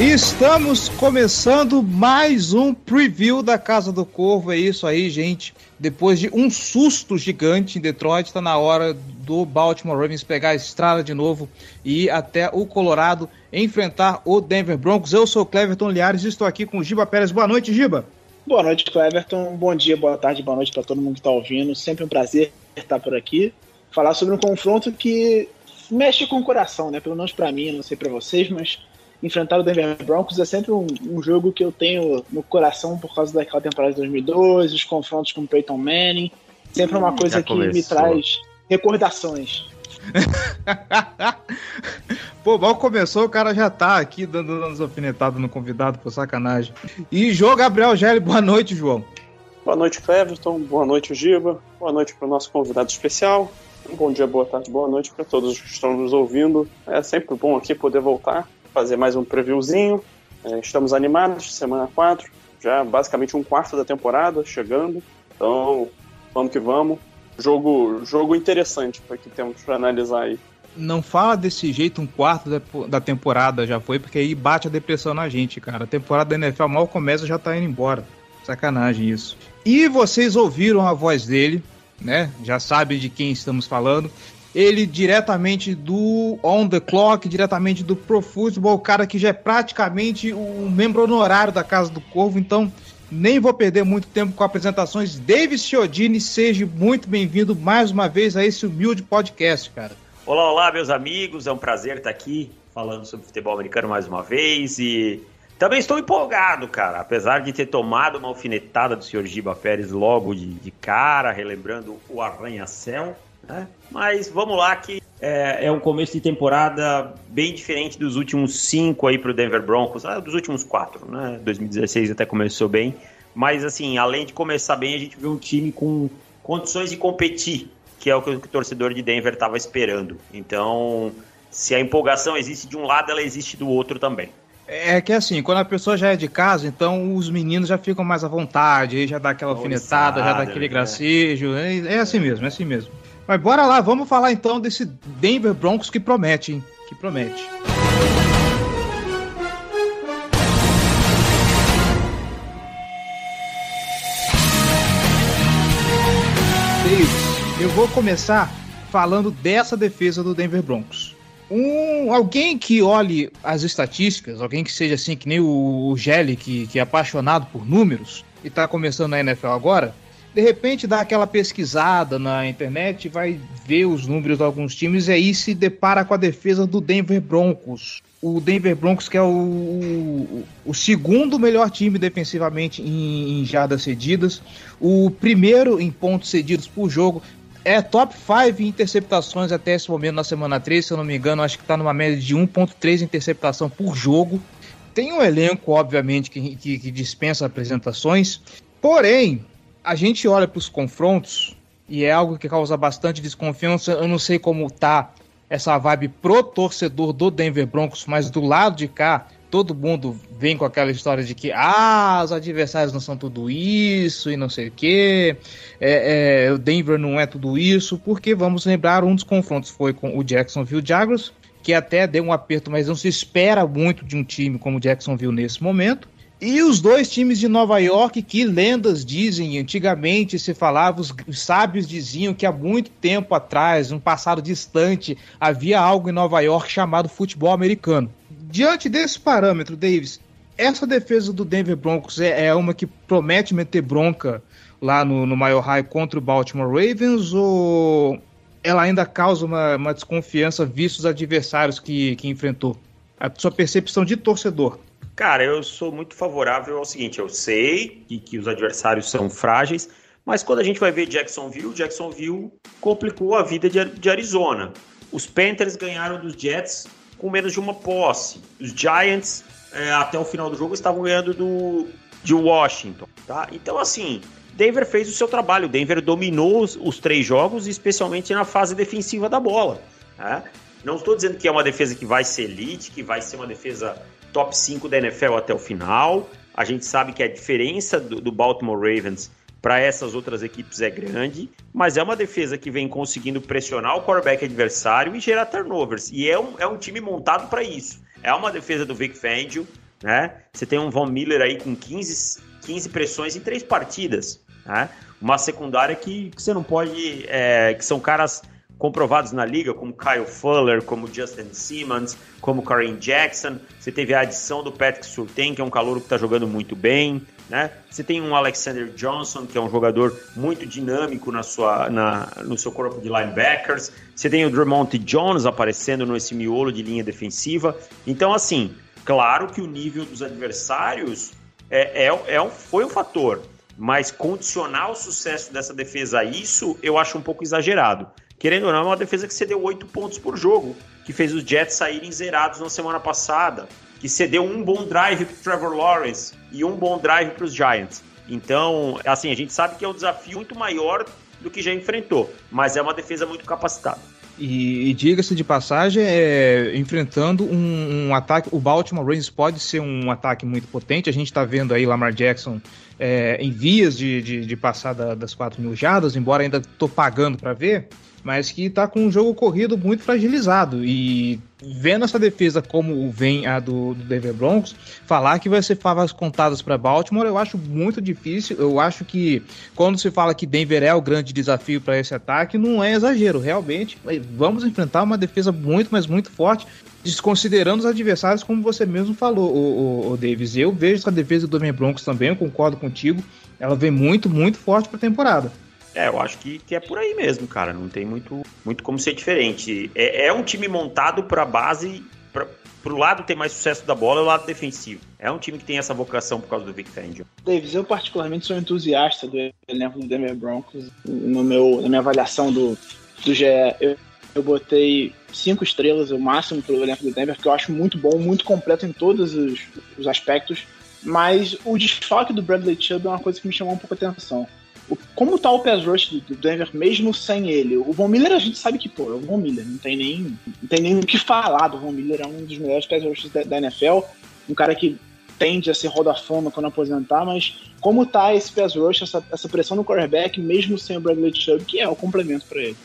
Estamos começando mais um preview da Casa do Corvo. É isso aí, gente. Depois de um susto gigante em Detroit, está na hora do Baltimore Ravens pegar a estrada de novo e ir até o Colorado enfrentar o Denver Broncos. Eu sou o Cleverton Liares e estou aqui com o Giba Pérez. Boa noite, Giba. Boa noite, Cleverton. Bom dia, boa tarde, boa noite para todo mundo que está ouvindo. Sempre um prazer estar por aqui. Falar sobre um confronto que mexe com o coração, né? Pelo menos para mim, não sei para vocês, mas enfrentar o Denver Broncos é sempre um, um, jogo que eu tenho no coração por causa daquela temporada de 2002, os confrontos com o Peyton Manning. Sempre é uma coisa que me traz recordações. Pô, mal começou, o cara já tá aqui dando umas alfinetadas no convidado, por sacanagem. E João Gabriel Gelli, boa noite, João. Boa noite, Cleverton. Boa noite, Giba. Boa noite para o nosso convidado especial. Bom dia, boa tarde, boa noite para todos que estão nos ouvindo. É sempre bom aqui poder voltar fazer mais um previewzinho. É, estamos animados, semana 4, já basicamente um quarto da temporada chegando. Então, vamos que vamos. Jogo, jogo interessante para que temos para analisar aí. Não fala desse jeito um quarto da temporada já foi, porque aí bate a depressão na gente, cara. A temporada da NFL mal começa já tá indo embora. Sacanagem isso. E vocês ouviram a voz dele, né? Já sabem de quem estamos falando ele diretamente do On The Clock, diretamente do Pro Football, o cara que já é praticamente um membro honorário da Casa do Corvo, então nem vou perder muito tempo com apresentações. David Chiodini, seja muito bem-vindo mais uma vez a esse humilde podcast, cara. Olá, olá, meus amigos, é um prazer estar aqui falando sobre futebol americano mais uma vez e também estou empolgado, cara, apesar de ter tomado uma alfinetada do senhor Giba Pérez logo de, de cara, relembrando o arranha-céu. Né? Mas vamos lá que é, é, um começo de temporada bem diferente dos últimos cinco aí para o Denver Broncos, ah, dos últimos quatro, né? 2016 até começou bem, mas assim, além de começar bem, a gente viu um time com condições de competir, que é o que o torcedor de Denver estava esperando. Então, se a empolgação existe de um lado, ela existe do outro também. É que assim, quando a pessoa já é de casa, então os meninos já ficam mais à vontade, aí já dá aquela alfinetada, já dá aquele né? gracejo. É, é assim mesmo, é assim mesmo. Mas bora lá, vamos falar então desse Denver Broncos que promete, hein? Que promete. Eu vou começar falando dessa defesa do Denver Broncos. Um, alguém que olhe as estatísticas, alguém que seja assim, que nem o, o Gelli, que, que é apaixonado por números e está começando na NFL agora, de repente dá aquela pesquisada na internet, vai ver os números de alguns times e aí se depara com a defesa do Denver Broncos. O Denver Broncos, que é o, o, o segundo melhor time defensivamente em, em jardas cedidas, o primeiro em pontos cedidos por jogo, é top 5 interceptações até esse momento na semana 3, se eu não me engano, acho que está numa média de 1.3 interceptação por jogo. Tem um elenco, obviamente, que, que, que dispensa apresentações, porém, a gente olha para os confrontos e é algo que causa bastante desconfiança. Eu não sei como tá essa vibe pro torcedor do Denver Broncos, mas do lado de cá, todo mundo vem com aquela história de que ah, os adversários não são tudo isso e não sei o que, é, é, o Denver não é tudo isso, porque vamos lembrar, um dos confrontos foi com o Jacksonville Jaguars, que até deu um aperto, mas não se espera muito de um time como o Jacksonville nesse momento. E os dois times de Nova York, que lendas dizem, antigamente se falava, os sábios diziam que há muito tempo atrás, um passado distante, havia algo em Nova York chamado futebol americano. Diante desse parâmetro, Davis, essa defesa do Denver Broncos é, é uma que promete meter bronca lá no, no Mile High contra o Baltimore Ravens ou ela ainda causa uma, uma desconfiança visto os adversários que, que enfrentou? A sua percepção de torcedor. Cara, eu sou muito favorável ao seguinte: eu sei que, que os adversários são frágeis, mas quando a gente vai ver Jacksonville, Jacksonville complicou a vida de, de Arizona. Os Panthers ganharam dos Jets com menos de uma posse. Os Giants, é, até o final do jogo, estavam ganhando do, de Washington. Tá? Então, assim, Denver fez o seu trabalho. Denver dominou os, os três jogos, especialmente na fase defensiva da bola. Né? Não estou dizendo que é uma defesa que vai ser elite, que vai ser uma defesa top 5 da NFL até o final. A gente sabe que a diferença do, do Baltimore Ravens para essas outras equipes é grande, mas é uma defesa que vem conseguindo pressionar o quarterback adversário e gerar turnovers. E é um, é um time montado para isso. É uma defesa do Vic Fangio, né? Você tem um Von Miller aí com 15, 15 pressões em três partidas, né? Uma secundária que, que você não pode. É, que são caras comprovados na liga, como Kyle Fuller, como Justin Simmons, como Karen Jackson. Você teve a adição do Patrick Surtain, que é um calor que está jogando muito bem. Né? Você tem um Alexander Johnson, que é um jogador muito dinâmico na sua, na, no seu corpo de linebackers. Você tem o Drummond Jones aparecendo nesse miolo de linha defensiva. Então, assim, claro que o nível dos adversários é, é, é um, foi um fator, mas condicionar o sucesso dessa defesa a isso, eu acho um pouco exagerado. Querendo ou não, é uma defesa que cedeu oito pontos por jogo, que fez os Jets saírem zerados na semana passada, que cedeu um bom drive para Trevor Lawrence e um bom drive para os Giants. Então, assim, a gente sabe que é um desafio muito maior do que já enfrentou, mas é uma defesa muito capacitada. E, e diga-se de passagem, é, enfrentando um, um, ataque, o Baltimore Ravens pode ser um ataque muito potente. A gente está vendo aí Lamar Jackson é, em vias de, de, de passar da, das 4 mil jardas, embora ainda estou pagando para ver mas que está com um jogo corrido muito fragilizado. E vendo essa defesa como vem a do, do Denver Broncos, falar que vai ser favas contadas para Baltimore, eu acho muito difícil. Eu acho que quando se fala que Denver é o grande desafio para esse ataque, não é exagero. Realmente, vamos enfrentar uma defesa muito, mas muito forte. Desconsiderando os adversários, como você mesmo falou, o, o, o Davis. Eu vejo essa defesa do Denver Broncos também, eu concordo contigo. Ela vem muito, muito forte para a temporada. É, eu acho que, que é por aí mesmo, cara. Não tem muito, muito como ser diferente. É, é um time montado para base, pra, pro lado ter mais sucesso da bola, é o lado defensivo. É um time que tem essa vocação por causa do Vic Fangio. Davis, eu particularmente sou entusiasta do elenco do Denver Broncos. No meu, na minha avaliação do, do GE, eu, eu botei cinco estrelas, o máximo pro elenco do Denver, que eu acho muito bom, muito completo em todos os, os aspectos. Mas o desfalque do Bradley Chubb é uma coisa que me chamou um pouco a atenção como tá o pass rush do, Denver mesmo sem ele? O Von Miller a gente sabe que, pô, é o Von Miller, não tem nem, não tem nem o que falar do Von Miller, é um dos melhores pass rushes da, da NFL, um cara que tende a ser roda fama quando aposentar, mas como tá esse pass rush, essa, essa pressão no quarterback, mesmo sem o Bradley Chubb, que é o complemento para ele?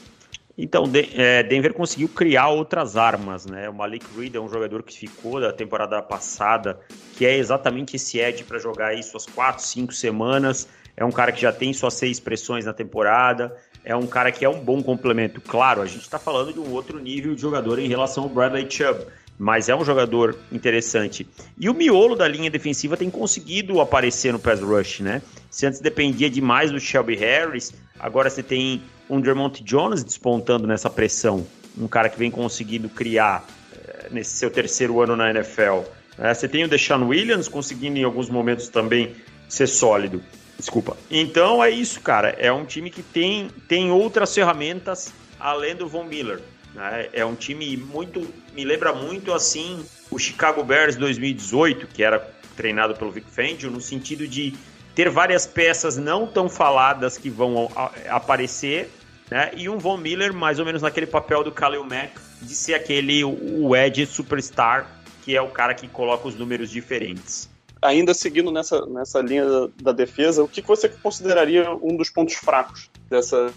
Então, é, Denver conseguiu criar outras armas, né? O Malik Reed é um jogador que ficou da temporada passada, que é exatamente esse edge para jogar aí suas quatro, cinco semanas é um cara que já tem suas seis pressões na temporada, é um cara que é um bom complemento. Claro, a gente está falando de um outro nível de jogador em relação ao Bradley Chubb, mas é um jogador interessante. E o miolo da linha defensiva tem conseguido aparecer no pass rush, né? Se antes dependia demais do Shelby Harris, agora você tem um Dermont Jones despontando nessa pressão, um cara que vem conseguindo criar é, nesse seu terceiro ano na NFL. É, você tem o Deshaun Williams conseguindo em alguns momentos também ser sólido. Desculpa. Então é isso, cara. É um time que tem, tem outras ferramentas além do Von Miller. Né? É um time muito. Me lembra muito assim o Chicago Bears 2018, que era treinado pelo Vic Fangio, no sentido de ter várias peças não tão faladas que vão aparecer, né? E um Von Miller mais ou menos naquele papel do Khalil Mack de ser aquele o edge superstar, que é o cara que coloca os números diferentes ainda seguindo nessa, nessa linha da, defesa, o que você consideraria um dos pontos fracos dessa,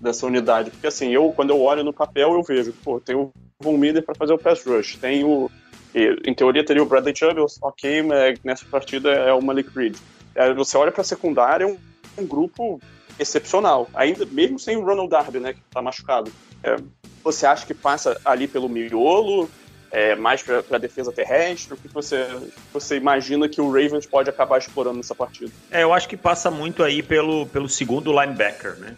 dessa unidade? Porque assim, eu quando eu olho no papel eu vejo, pô, tem o Von Miller para fazer o pass rush, tem o em teoria teria o Bradley Chubb, ok, nessa partida é o Malik Reed. É, você olha para a secundária, é um, um, grupo excepcional, ainda mesmo sem o Ronald Darby, né, que está machucado. É, você acha que passa ali pelo miolo? É, mais para defesa terrestre? O que você, você imagina que o Ravens pode acabar explorando nessa partida? É, eu acho que passa muito aí pelo, pelo segundo linebacker, né?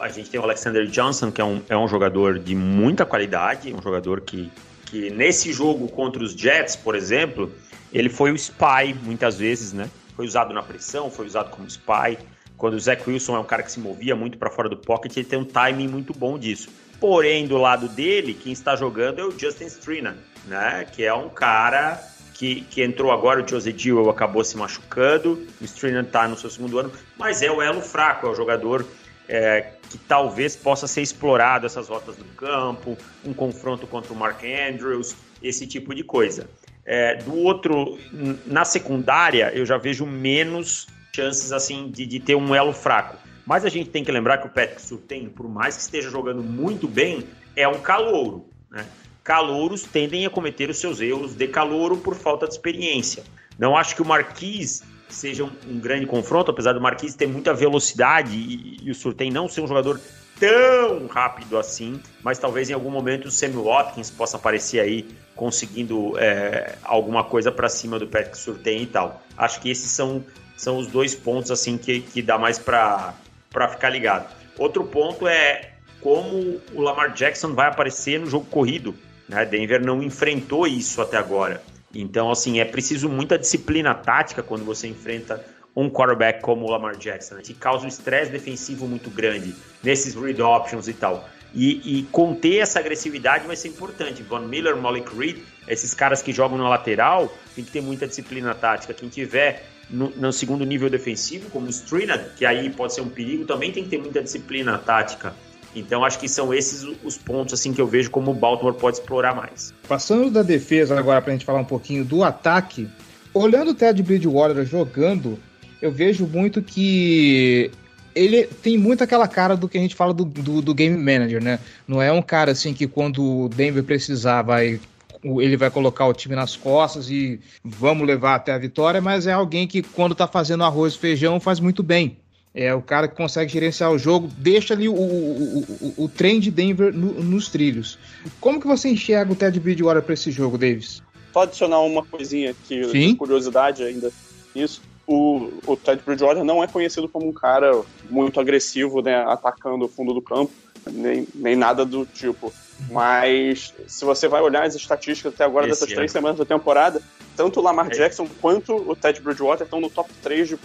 A gente tem o Alexander Johnson, que é um, é um jogador de muita qualidade, um jogador que, que nesse jogo contra os Jets, por exemplo, ele foi o spy muitas vezes, né? Foi usado na pressão, foi usado como spy. Quando o Zach Wilson é um cara que se movia muito para fora do pocket, ele tem um timing muito bom disso. Porém, do lado dele, quem está jogando é o Justin Strinan, né? Que é um cara que, que entrou agora, o Jose Dewell acabou se machucando, o Strinan está no seu segundo ano, mas é o elo fraco, é o jogador é, que talvez possa ser explorado essas rotas do campo, um confronto contra o Mark Andrews, esse tipo de coisa. É, do outro, na secundária, eu já vejo menos chances assim de, de ter um elo fraco. Mas a gente tem que lembrar que o Patrick Surtain, por mais que esteja jogando muito bem, é um calouro. Né? Calouros tendem a cometer os seus erros de calouro por falta de experiência. Não acho que o Marquis seja um, um grande confronto, apesar do Marquis ter muita velocidade e, e o Surtain não ser um jogador tão rápido assim, mas talvez em algum momento o Sammy Watkins possa aparecer aí conseguindo é, alguma coisa para cima do Patrick Surtain e tal. Acho que esses são, são os dois pontos assim que, que dá mais para ficar ligado. Outro ponto é como o Lamar Jackson vai aparecer no jogo corrido. Né? Denver não enfrentou isso até agora. Então, assim, é preciso muita disciplina tática quando você enfrenta um quarterback como o Lamar Jackson, né? que causa um estresse defensivo muito grande nesses read options e tal. E, e, conter essa agressividade vai ser importante. Von Miller, Malik Reed, esses caras que jogam na lateral, tem que ter muita disciplina tática. Quem tiver no, no segundo nível defensivo, como o Strinad, que aí pode ser um perigo, também tem que ter muita disciplina tática. Então acho que são esses os pontos assim que eu vejo como o Baltimore pode explorar mais. Passando da defesa agora para a gente falar um pouquinho do ataque, olhando o Ted Bridgewater jogando, eu vejo muito que ele tem muito aquela cara do que a gente fala do, do, do, game manager, né? Não é um cara assim que quando o Denver precisar vai ele vai colocar o time nas costas e vamos levar até a vitória, mas é alguém que quando tá fazendo arroz e feijão faz muito bem. É o cara que consegue gerenciar o jogo, deixa ali o, o, o, o trem de Denver no, nos trilhos. Como que você enxerga o Ted Bridgewater para esse jogo, Davis? Só adicionar uma coisinha aqui, Sim. de curiosidade ainda. Isso. O, o Ted Bridgewater não é conhecido como um cara muito agressivo, né, atacando o fundo do campo, nem, nem nada do tipo. Mas se você vai olhar as estatísticas até agora Esse dessas três semanas da temporada, tanto o Lamar é. Jackson quanto o Ted Bridgewater estão no top 3 de,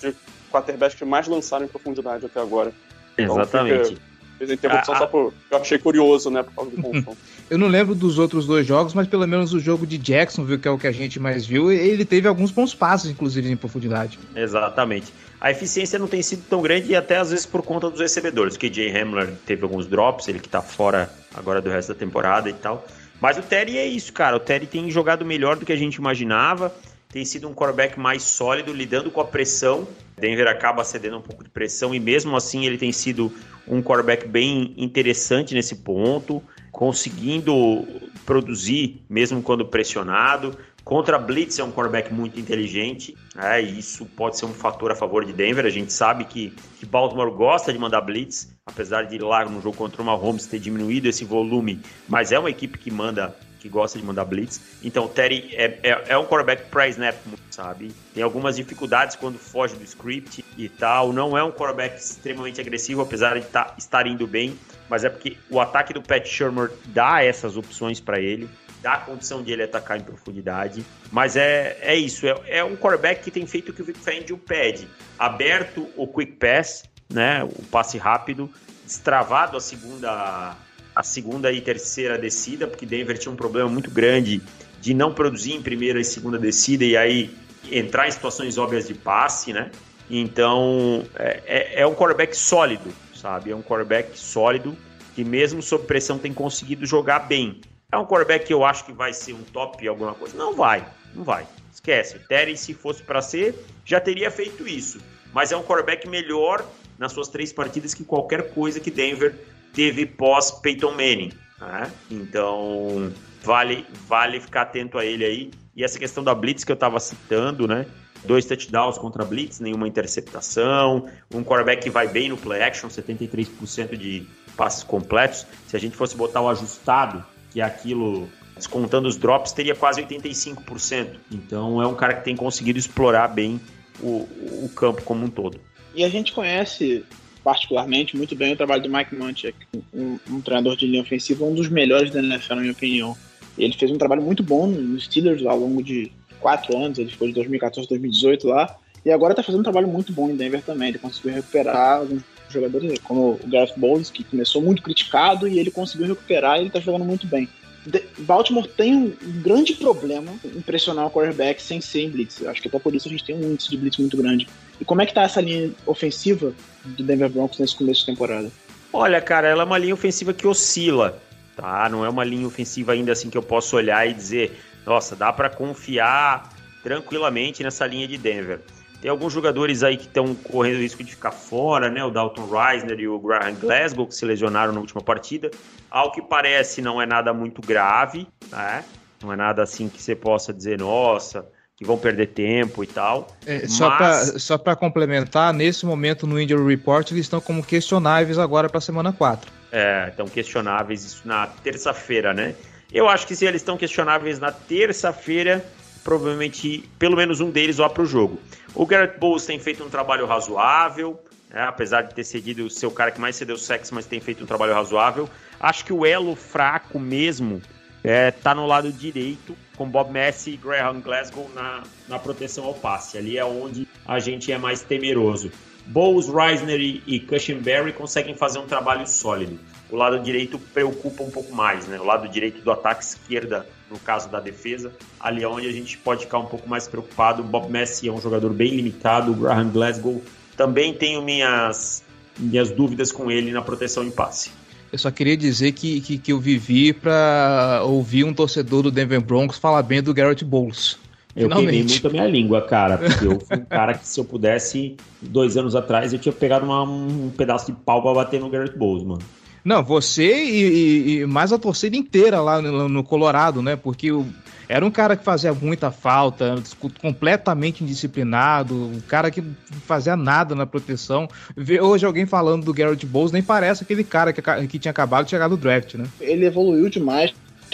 de quarterbacks que mais lançaram em profundidade até agora. Então, Exatamente. Fiz a interrupção ah, só por. Eu achei curioso, né? Por causa do confronto. Eu não lembro dos outros dois jogos, mas pelo menos o jogo de Jacksonville, que é o que a gente mais viu, ele teve alguns bons passos, inclusive, em profundidade. Exatamente. A eficiência não tem sido tão grande e até às vezes por conta dos recebedores. Que Jay Hamler teve alguns drops, ele que tá fora agora do resto da temporada e tal. Mas o Terry é isso, cara. O Terry tem jogado melhor do que a gente imaginava tem sido um quarterback mais sólido, lidando com a pressão. Denver acaba cedendo um pouco de pressão e mesmo assim ele tem sido um quarterback bem interessante nesse ponto, conseguindo produzir mesmo quando pressionado. Contra Blitz é um quarterback muito inteligente, é, e isso pode ser um fator a favor de Denver. A gente sabe que, que Baltimore gosta de mandar Blitz, apesar de lá no jogo contra o Mahomes ter diminuído esse volume, mas é uma equipe que manda que gosta de mandar blitz. Então, o Terry é, é, é um quarterback para snap, sabe? Tem algumas dificuldades quando foge do script e tal. Não é um quarterback extremamente agressivo, apesar de tá, estar indo bem. Mas é porque o ataque do Pat Shermer dá essas opções para ele, dá condição de ele atacar em profundidade. Mas é, é isso, é, é um quarterback que tem feito o que o Vic Fangio pede. Aberto o quick pass, né, o passe rápido, destravado a segunda a segunda e terceira descida, porque Denver tinha um problema muito grande de não produzir em primeira e segunda descida e aí entrar em situações óbvias de passe, né? Então é, é, é um quarterback sólido, sabe? É um quarterback sólido que mesmo sob pressão tem conseguido jogar bem. É um quarterback que eu acho que vai ser um top alguma coisa. Não vai, não vai. Esquece. Terry, se fosse para ser, já teria feito isso. Mas é um quarterback melhor nas suas três partidas que qualquer coisa que Denver teve pós Peyton Manning. Né? Então, vale, vale ficar atento a ele aí. E essa questão da Blitz que eu estava citando, né? Dois touchdowns contra Blitz, nenhuma interceptação. Um quarterback que vai bem no play action, 73% de passes completos. Se a gente fosse botar o ajustado, que aquilo descontando os drops, teria quase 85%. Então é um cara que tem conseguido explorar bem o, o campo como um todo. E a gente conhece particularmente muito bem o trabalho do Mike Munchak, um, um, treinador de linha ofensiva, um dos melhores da NFL, na minha opinião. Ele fez um trabalho muito bom nos Steelers ao longo de quatro anos, ele ficou de 2014 a 2018 lá, e agora está fazendo um trabalho muito bom em Denver também. Ele conseguiu recuperar alguns jogadores, como o Gareth Bowles, que começou muito criticado, e ele conseguiu recuperar e ele está jogando muito bem. Baltimore tem um grande problema em pressionar o quarterback sem ser em blitz. Acho que até por isso a gente tem um índice de blitz muito grande. E como é que tá essa linha ofensiva do Denver Broncos nesse começo de temporada? Olha, cara, ela é uma linha ofensiva que oscila, tá? Não é uma linha ofensiva ainda assim que eu posso olhar e dizer, nossa, dá para confiar tranquilamente nessa linha de Denver. Tem alguns jogadores aí que estão correndo risco de ficar fora, né? O Dalton Reisner e o Graham Glasgow, que se lesionaram na última partida. Ao que parece, não é nada muito grave, né? Não é nada assim que você possa dizer, nossa, que vão perder tempo e tal. É, só Mas... para complementar, nesse momento no Injury Report eles estão como questionáveis agora para a semana 4. É, estão questionáveis isso na terça-feira, né? Eu acho que se eles estão questionáveis na terça-feira, provavelmente pelo menos um deles vá para o jogo. O Garrett Bowles tem feito um trabalho razoável, né? apesar de ter cedido o seu cara que mais cedeu sexo, mas tem feito um trabalho razoável. Acho que o elo fraco mesmo é, tá no lado direito, com Bob Messi e Graham Glasgow na, na proteção ao passe. Ali é onde a gente é mais temeroso. Bowles, Reisner e, e Cushenberry conseguem fazer um trabalho sólido. O lado direito preocupa um pouco mais, né? O lado direito do ataque esquerda, no caso da defesa, ali é onde a gente pode ficar um pouco mais preocupado. Bob Messi é um jogador bem limitado, o Graham Glasgow também tenho minhas, minhas dúvidas com ele na proteção em passe. Eu só queria dizer que, que, que eu vivi para ouvir um torcedor do Denver Broncos falar bem do Garrett Bowles. Eu queimei muito a minha língua, cara, porque eu fui um cara que se eu pudesse, dois anos atrás, eu tinha pegado uma, um pedaço de pau pra bater no Garrett Bowles, mano. Não, você e, e, e mais a torcida inteira lá no, no Colorado, né? Porque o, era um cara que fazia muita falta, completamente indisciplinado, um cara que fazia nada na proteção. Ver hoje alguém falando do Garrett Bowles nem parece aquele cara que, que tinha acabado de chegar no draft, né? Ele evoluiu demais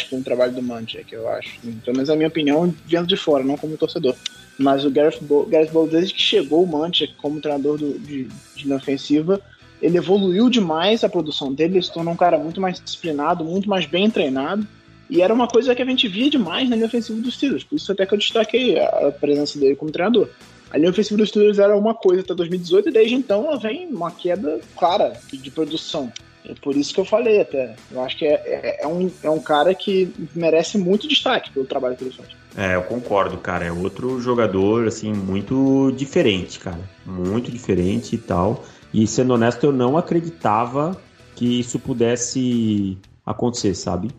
com o trabalho do Manchek, eu acho. Pelo menos a minha opinião, vendo de fora, não como torcedor. Mas o Garrett Bowles, desde que chegou o Manchek como treinador do, de, de ofensiva, ele evoluiu demais a produção dele, ele se tornou um cara muito mais disciplinado, muito mais bem treinado. E era uma coisa que a gente via demais na linha ofensiva dos Steelers. Por isso até que eu destaquei a presença dele como treinador. A linha ofensiva dos Steelers era uma coisa até 2018 e desde então ela vem uma queda clara de produção. É por isso que eu falei até. Eu acho que é, é, é, um, é um cara que merece muito destaque pelo trabalho que ele faz. É, eu concordo, cara. É outro jogador, assim, muito diferente, cara. Muito diferente e tal. E sendo honesto, eu não acreditava que isso pudesse acontecer, sabe?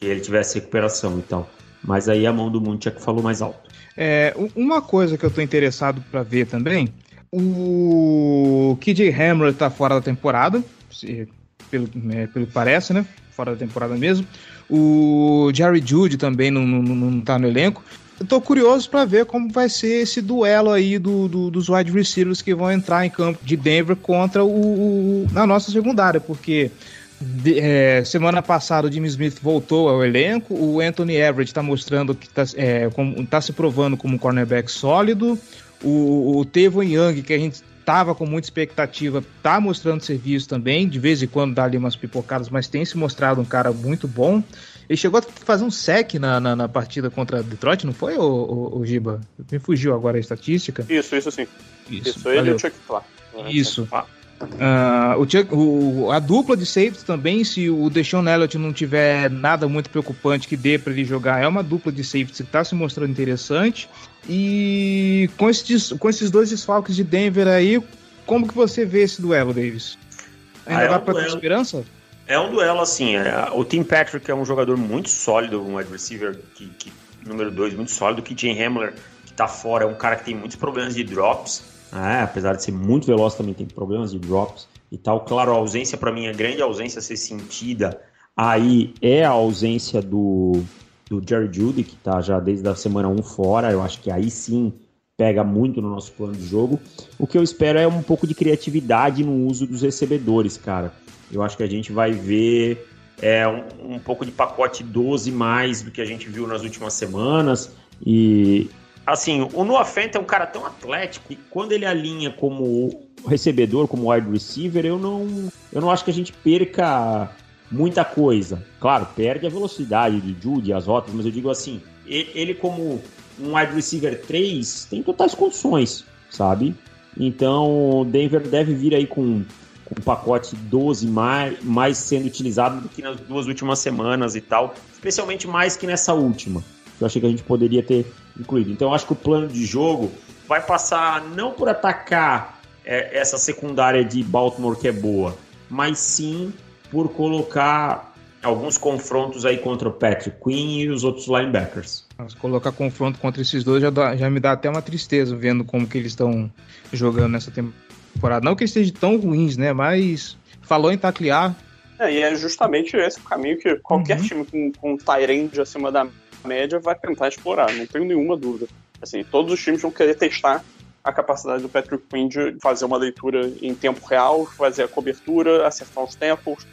que ele tivesse recuperação e tal. Mas aí a mão do Munchak falou mais alto. É, uma coisa que eu tô interessado para ver também, o KJ Hammer tá fora da temporada, se, pelo, é, pelo que parece, né? Fora da temporada mesmo. O Jerry Judy também não, não, não tá no elenco. Eu tô curioso para ver como vai ser esse duelo aí do, do, dos wide receivers que vão entrar em campo de Denver contra o, o na nossa secundária, porque de, é, semana passada o Jimmy Smith voltou ao elenco, o Anthony Everett está mostrando que está é, tá se provando como um cornerback sólido, o, o Tevon Young, que a gente estava com muita expectativa, está mostrando serviço também, de vez em quando dá ali umas pipocadas, mas tem se mostrado um cara muito bom. Ele chegou a fazer um sec na, na, na partida contra Detroit, não foi, o, o, o, Giba? Me fugiu agora a estatística. Isso, isso sim. Isso, isso ele e o Chuck Clark. Isso. Ah. Uh, o, o, a dupla de safety também, se o Deshaun Elliott não tiver nada muito preocupante que dê para ele jogar, é uma dupla de safety que está se mostrando interessante. E com esses, com esses dois desfalques de Denver aí, como que você vê esse duelo, Davis? Ainda ah, é dá um para ter esperança? É um duelo assim. É, o Tim Patrick é um jogador muito sólido, um wide receiver que, que número 2, muito sólido. Que Jay Hamler, que está fora, é um cara que tem muitos problemas de drops. É, apesar de ser muito veloz, também tem problemas de drops e tal. Claro, a ausência, para mim, a grande ausência a ser sentida aí é a ausência do, do Jerry Judy, que tá já desde a semana 1 fora. Eu acho que aí sim pega muito no nosso plano de jogo. O que eu espero é um pouco de criatividade no uso dos recebedores, cara. Eu acho que a gente vai ver é, um, um pouco de pacote 12 mais do que a gente viu nas últimas semanas. E assim, o Noah Fent é um cara tão atlético que quando ele alinha como recebedor, como wide receiver, eu não, eu não acho que a gente perca muita coisa. Claro, perde a velocidade de Judy, as rotas, mas eu digo assim, ele como um wide receiver 3 tem totais condições, sabe? Então, Denver deve vir aí com, com um pacote 12 mais, mais sendo utilizado do que nas duas últimas semanas e tal, especialmente mais que nessa última. Eu achei que a gente poderia ter incluído. Então, eu acho que o plano de jogo vai passar não por atacar é, essa secundária de Baltimore que é boa, mas sim por colocar alguns confrontos aí contra o Patrick Queen e os outros linebackers. Mas colocar confronto contra esses dois já, dá, já me dá até uma tristeza vendo como que eles estão jogando nessa temporada. Não que eles estejam tão ruins, né? Mas falou em taclear. É, e é justamente esse o caminho que qualquer Uhum. time com, com tie-end acima da média vai tentar explorar, não tenho nenhuma dúvida. Assim, todos os times vão querer testar a capacidade do Patrick Quinn de fazer uma leitura em tempo real, fazer a cobertura, acertar os tempos,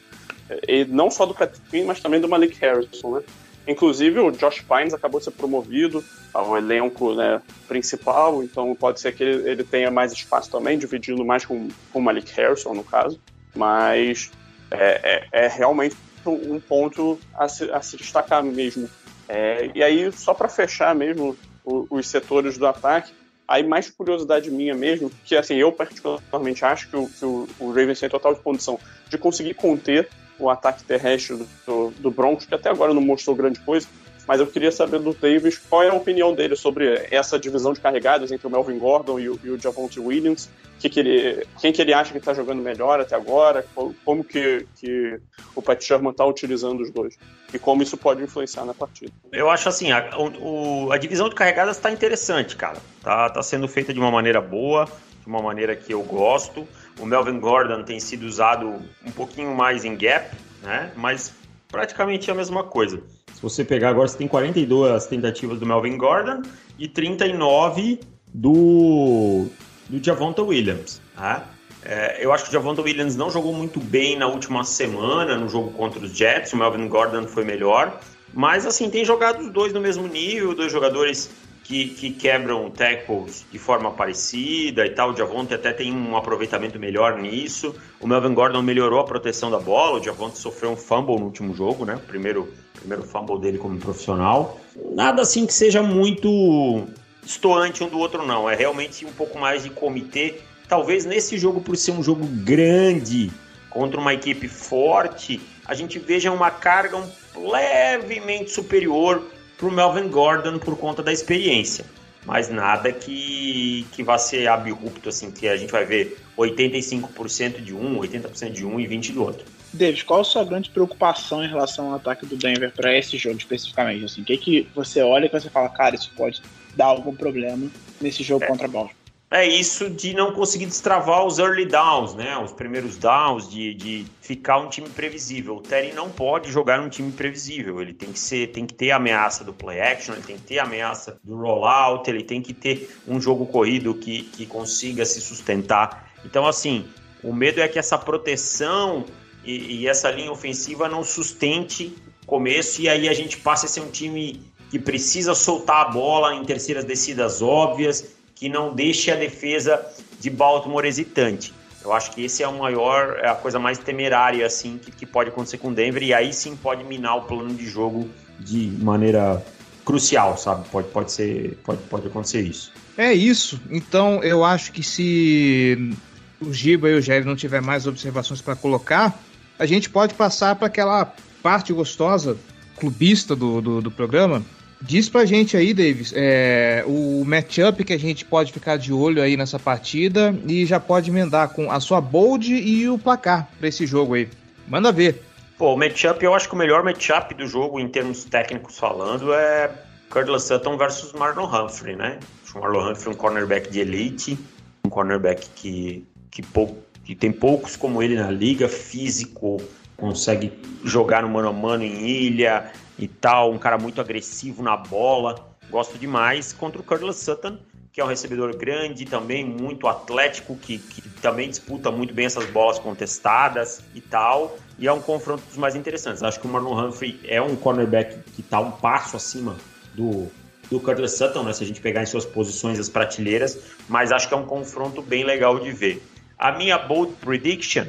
e não só do Patrick Quinn, mas também do Malik Harrison, né? Inclusive o Josh Pines acabou de ser promovido ao elenco né, principal, então pode ser que ele, ele tenha mais espaço também, dividindo mais com, com o Malik Harrison, no caso. Mas é, é, é realmente um ponto a se, a se destacar mesmo. É, e aí, só para fechar mesmo o- os setores do ataque, aí mais curiosidade minha mesmo, que assim, eu particularmente acho que o, que o, o Ravens tem total condição de conseguir conter o ataque terrestre do, do, Broncos, que até agora não mostrou grande coisa, mas eu queria saber do Davis qual é a opinião dele sobre essa divisão de carregadas entre o Melvin Gordon e o, e o Javonte Williams, que que ele, quem que ele acha que está jogando melhor até agora, como que, que o Pat Sherman está utilizando os dois, e como isso pode influenciar na partida. Eu acho assim, a, o- a divisão de carregadas tá interessante, cara. Tá, tá sendo feita de uma maneira boa, de uma maneira que eu gosto. O Melvin Gordon tem sido usado um pouquinho mais em gap, né? Mas praticamente é a mesma coisa. Se você pegar agora, você tem 42 tentativas do Melvin Gordon e 39 do, do Javonta Williams, tá? É, eu acho que o Javonta Williams não jogou muito bem na última semana no jogo contra os Jets. O Melvin Gordon foi melhor. Mas, assim, tem jogado os dois no mesmo nível, dois jogadores que, que quebram tackles de forma parecida e tal. O Javonte até tem um aproveitamento melhor nisso. O Melvin Gordon melhorou a proteção da bola. O Javonte sofreu um fumble no último jogo, né? O primeiro, primeiro fumble dele como profissional. Nada assim que seja muito estoante um do outro, não. É realmente um pouco mais de comitê. Talvez nesse jogo, por ser um jogo grande contra uma equipe forte, a gente veja uma carga um levemente superior para o Melvin Gordon por conta da experiência. Mas nada que, que vá ser abrupto, assim, que a gente vai ver 85% de um, 80% de um e 20% do outro. Davis, qual a sua grande preocupação em relação ao ataque do Denver para esse jogo especificamente? Assim, o que, que você olha e você fala, cara, isso pode dar algum problema nesse jogo É. contra Baltimore? É isso de não conseguir destravar os early downs, né? Os primeiros downs, de, de ficar um time previsível. O Terry não pode jogar um time previsível. Ele tem que ser, tem que ter ameaça do play action, ele tem que ter ameaça do rollout, ele tem que ter um jogo corrido que, que consiga se sustentar. Então, assim, o medo é que essa proteção e, e essa linha ofensiva não sustente o começo e aí a gente passe a ser um time que precisa soltar a bola em terceiras descidas óbvias que não deixe a defesa de Baltimore hesitante. Eu acho que esse é o maior, é a coisa mais temerária assim que, que pode acontecer com Denver e aí sim pode minar o plano de jogo de maneira crucial, sabe? Pode, pode ser, pode, pode acontecer isso. É isso. Então eu acho que se o Giba e o Gério não tiver mais observações para colocar, a gente pode passar para aquela parte gostosa, clubista do, do, do programa. Diz pra gente aí, Davis, é, o matchup que a gente pode ficar de olho aí nessa partida e já pode emendar com a sua bold e o placar para esse jogo aí. Manda ver. Pô, o matchup, eu acho que o melhor matchup do jogo, em termos técnicos falando, é Curtis Sutton versus Marlon Humphrey, né? O Marlon Humphrey é um cornerback de elite, um cornerback que, que, pou, que tem poucos como ele na liga, físico, consegue jogar no mano a mano em ilha e tal, um cara muito agressivo na bola, gosto demais, contra o Curtis Sutton, que é um recebedor grande, também muito atlético, que, que também disputa muito bem essas bolas contestadas e tal, e é um confronto dos mais interessantes. Acho que o Marlon Humphrey é um cornerback que está um passo acima do, do Curtis Sutton, né, se a gente pegar em suas posições as prateleiras, mas acho que é um confronto bem legal de ver. A minha bold prediction.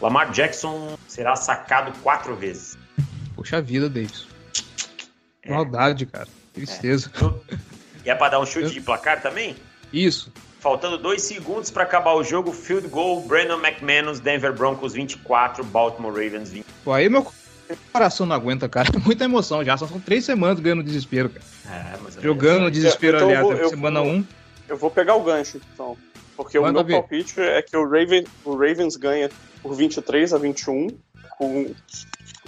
Lamar Jackson será sacado quatro vezes. Poxa vida, Davis. Maldade, cara. Tristeza. E é pra dar um chute de placar também? Isso. Faltando dois segundos para acabar o jogo, field goal, Brandon McManus, Denver Broncos 24, Baltimore Ravens 20. Pô, aí meu coração não aguenta, cara. Muita emoção já. Só são três semanas ganhando desespero, cara. É, mas Jogando no desespero, Então eu aliás, vou- eu semana vou- 1. Um. Eu vou pegar o gancho, então. Porque Manda o meu ver. palpite é que o, Raven, o Ravens ganha por 23 a 21, com,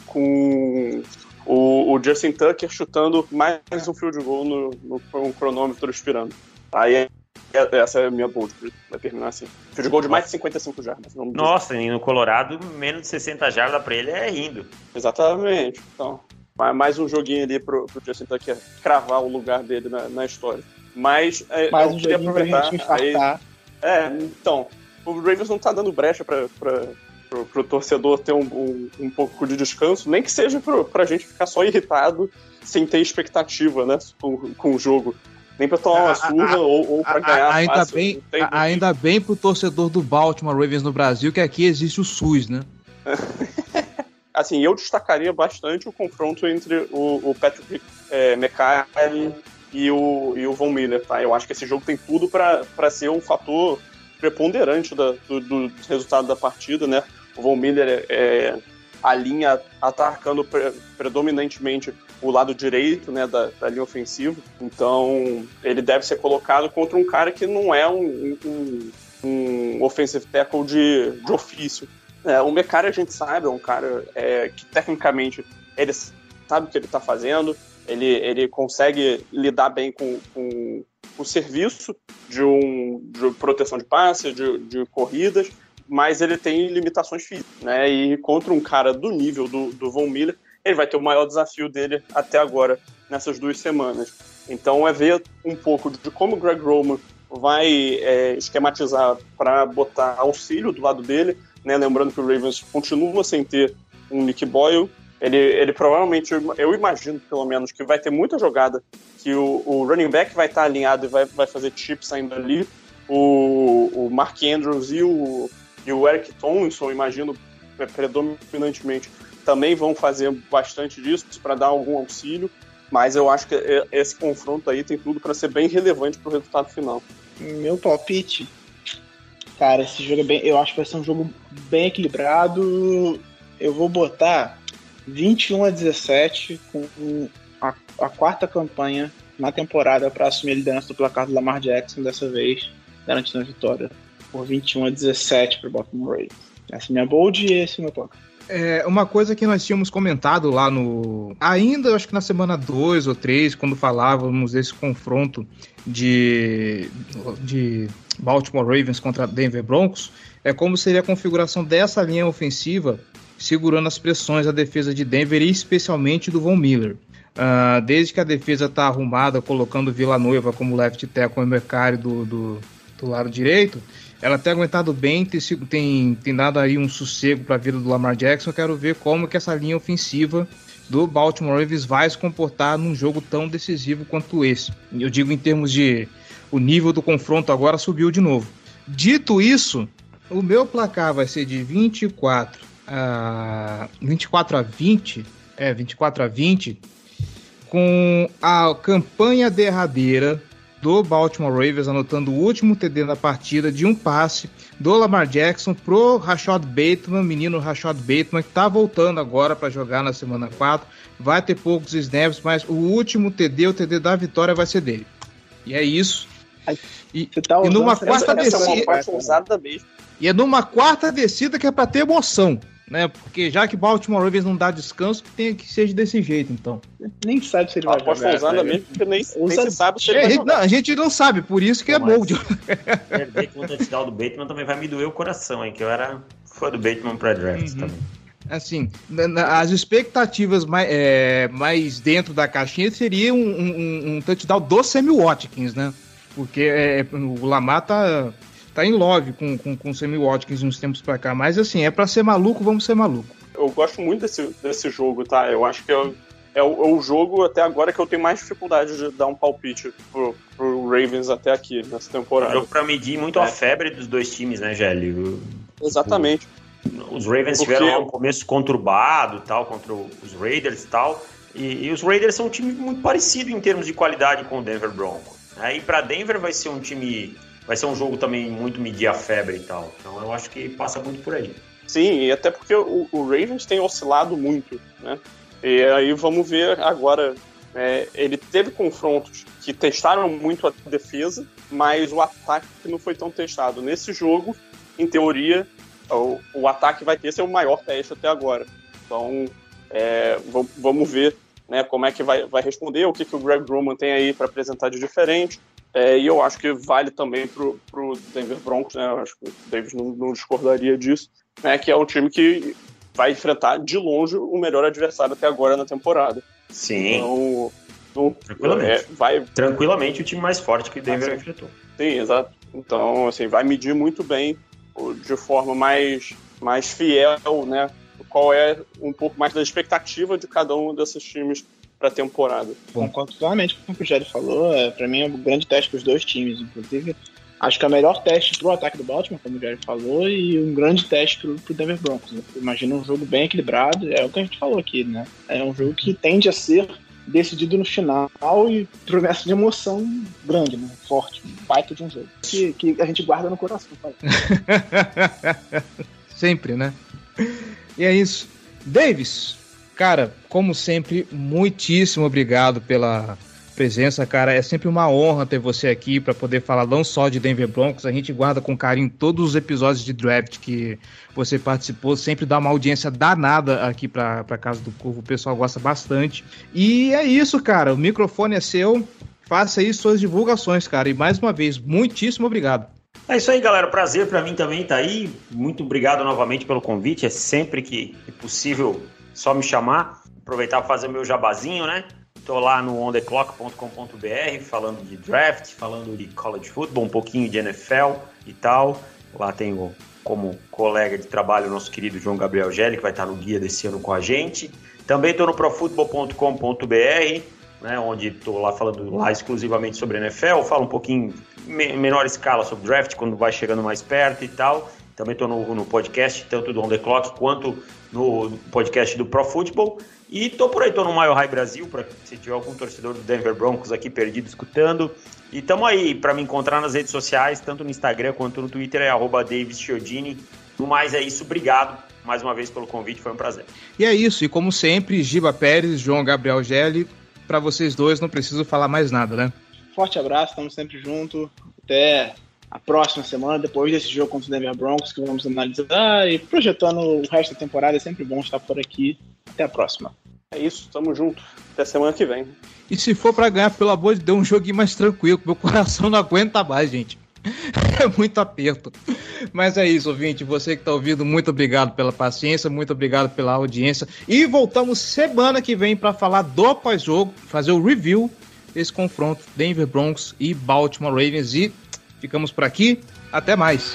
com o, o Justin Tucker chutando mais um field goal no, no, no cronômetro expirando. Aí é, essa é a minha bold, vai terminar assim. Field goal de mais de 55 jardas. Nossa, e no Colorado, menos de 60 jardas pra ele é rindo. Exatamente. Então, mais um joguinho ali pro, pro Justin Tucker cravar o lugar dele na, na história. Mas é, mais um joguinho aproveitar, pra gente infartar. Aí, é, então, o Ravens não tá dando brecha pra, pra, pro, pro torcedor ter um, um, um, pouco de descanso, nem que seja pro, pra gente ficar só irritado sem ter expectativa, né, com, com o jogo. Nem pra tomar uma surra ou, ou pra ganhar ainda fácil, Bem, ainda bem pro torcedor do Baltimore Ravens no Brasil que aqui existe o SUS, né? assim, eu destacaria bastante o confronto entre o, o Patrick é, e o, e o Von Miller, tá? Eu acho que esse jogo tem tudo para ser um fator preponderante da, do, do, resultado da partida, né? O Von Miller é, é a linha atacando pre, predominantemente o lado direito né, da, da, linha ofensiva. Então, ele deve ser colocado contra um cara que não é um, um, um offensive tackle de, de ofício. É, o Mecari a gente sabe, é um cara é, que tecnicamente ele sabe o que ele está fazendo, ele, ele consegue lidar bem com, com o serviço de, um, de proteção de passe, de, de corridas, mas ele tem limitações físicas, né? E contra um cara do nível do, do Von Miller, ele vai ter o maior desafio dele até agora, nessas duas semanas. Então é ver um pouco de como o Greg Roman vai é, esquematizar para botar auxílio do lado dele, né? Lembrando que o Ravens continua sem ter um Nick Boyle, ele, ele provavelmente, eu imagino pelo menos, que vai ter muita jogada que o, o running back vai estar alinhado e vai, vai fazer chips saindo ali. O, o Mark Andrews e o, e o Eric Thompson, imagino, é, predominantemente, também vão fazer bastante disso para dar algum auxílio. Mas eu acho que esse confronto aí tem tudo para ser bem relevante para o resultado final. Meu palpite, cara, esse jogo é bem. Eu acho que vai ser um jogo bem equilibrado. Eu vou botar 21 a 17, com a, a quarta campanha na temporada para assumir a liderança do placar do Lamar Jackson, dessa vez garantindo a vitória por 21 a 17 para o Baltimore Ravens. Essa é minha bold e esse é meu placar. É, uma coisa que nós tínhamos comentado lá no. Ainda, acho que na semana 2 ou 3, quando falávamos desse confronto de, de Baltimore Ravens contra Denver Broncos, é como seria a configuração dessa linha ofensiva segurando as pressões da defesa de Denver e especialmente do Von Miller. Uh, desde que a defesa está arrumada, colocando Villanueva como left tackle e Mercari do, do, do, lado direito, ela tem aguentado bem, tem, tem, tem dado aí um sossego para a vida do Lamar Jackson. Quero ver como que essa linha ofensiva do Baltimore Ravens vai se comportar num jogo tão decisivo quanto esse. Eu digo em termos de o nível do confronto agora subiu de novo. Dito isso, o meu placar vai ser de 24 a 24 a 20, é, 24 a 20, com a campanha derradeira do Baltimore Ravens anotando o último TD da partida de um passe do Lamar Jackson pro Rashad Bateman, menino Rashad Bateman, que tá voltando agora para jogar na semana 4. Vai ter poucos snaps, mas o último TD, o TD da vitória vai ser dele. E é isso. E, tá e numa quarta essa, descida. Essa é e é numa quarta descida que é para ter emoção né? Porque já que Baltimore Ravens não dá descanso, que tem que seja desse jeito, então. Nem sabe se ele vai Aposto jogar. Usando mesmo, porque nem, nem se sabe se ele vai jogar. Não, a gente não sabe, por isso que é bold. Perder com o touchdown do Bateman também vai me doer o coração, hein? Que eu era fã do Bateman pra draft uhum. também. Assim, as expectativas mais, é, mais dentro da caixinha seria um, um, um touchdown do Sammy Watkins, né? Porque é, o Lamar tá tá em love com, com, com o Sammy Watkins uns tempos pra cá. Mas assim, é pra ser maluco, vamos ser maluco. Eu gosto muito desse, desse jogo, tá? Eu acho que é, é, o, é o jogo até agora que eu tenho mais dificuldade de dar um palpite pro, pro Ravens até aqui, nessa temporada. É um jogo pra medir muito é. a febre dos dois times, né, Gelli? Exatamente. Os Ravens Porque... tiveram um começo conturbado tal, contra os Raiders e tal. E, e, os Raiders são um time muito parecido em termos de qualidade com o Denver Broncos. Aí para Denver vai ser um time vai ser um jogo também muito medir a febre e tal. Então eu acho que passa muito por aí. Sim, e até porque o, o Ravens tem oscilado muito, né? E aí vamos ver agora É, ele teve confrontos que testaram muito a defesa, mas o ataque não foi tão testado. Nesse jogo, em teoria, o, o ataque vai ter seu maior teste até agora. Então, é, vamos ver né, como é que vai, vai responder, o que, que o Greg Roman tem aí para apresentar de diferente. É, e eu acho que vale também para o Denver Broncos, né, eu acho que o Davis não, não discordaria disso, né, que é um time que vai enfrentar de longe o melhor adversário até agora na temporada. Sim. Então, no, Tranquilamente. é, vai, Tranquilamente o time mais forte que o Denver Ah, enfrentou. Sim, exato. Então, assim, vai medir muito bem, de forma mais, mais fiel, né? Qual é um pouco mais da expectativa de cada um desses times para a temporada. Concordo totalmente com o que o Jerry falou. É, pra mim é um grande teste para os dois times. Inclusive, acho que é o melhor teste pro ataque do Baltimore, como o Jerry falou, e um grande teste pro, pro Denver Broncos. né? Imagina um jogo bem equilibrado. É o que a gente falou aqui, né? É um jogo que tende a ser decidido no final e promessa de emoção grande, né? Forte, um baita de um jogo. Que, que a gente guarda no coração. Pai. sempre, né? E é isso. Davis, cara, como sempre, muitíssimo obrigado pela presença, cara. É sempre uma honra ter você aqui para poder falar não só de Denver Broncos, a gente guarda com carinho todos os episódios de draft que você participou, sempre dá uma audiência danada aqui para casa do Curvo, o pessoal gosta bastante. E é isso, cara. O microfone é seu. Faça aí suas divulgações, cara. E mais uma vez, muitíssimo obrigado. É isso aí, galera. Prazer pra mim também tá aí. Muito obrigado novamente pelo convite. É sempre que possível só me chamar. Aproveitar para fazer meu jabazinho, né? Tô lá no ontheclock.com.br falando de draft, falando de college football, um pouquinho de NFL e tal. Lá tenho como colega de trabalho o nosso querido João Gabriel Gelli, que vai estar no guia desse ano com a gente. Também estou no profutbol.com.br, né, onde estou lá falando lá exclusivamente sobre NFL, falo um pouquinho em menor escala sobre draft, quando vai chegando mais perto e tal. Também estou no, no podcast, tanto do On The Clock quanto no podcast do Pro Football. E tô por aí, tô no Mile High Brasil, para se tiver algum torcedor do Denver Broncos aqui perdido escutando. E tamo aí para me encontrar nas redes sociais, tanto no Instagram quanto no Twitter, é arroba Davis Chiodini. No mais é isso, obrigado mais uma vez pelo convite, foi um prazer. E é isso, e como sempre, Giba Pérez, João Gabriel Gelli, para vocês dois não preciso falar mais nada, né? Forte abraço, estamos sempre juntos. Até a próxima semana, depois desse jogo contra o Denver Broncos, que vamos analisar e projetando o resto da temporada. É sempre bom estar por aqui. Até a próxima. É isso, tamo junto. Até semana que vem. E se for para ganhar, pelo amor de Deus, um joguinho mais tranquilo, que meu coração não aguenta mais, gente. É muito aperto. Mas é isso, ouvinte. Você que está ouvindo, muito obrigado pela paciência, muito obrigado pela audiência. E voltamos semana que vem para falar do pós-jogo, fazer o review desse confronto Denver Broncos e Baltimore Ravens. E ficamos por aqui. Até mais.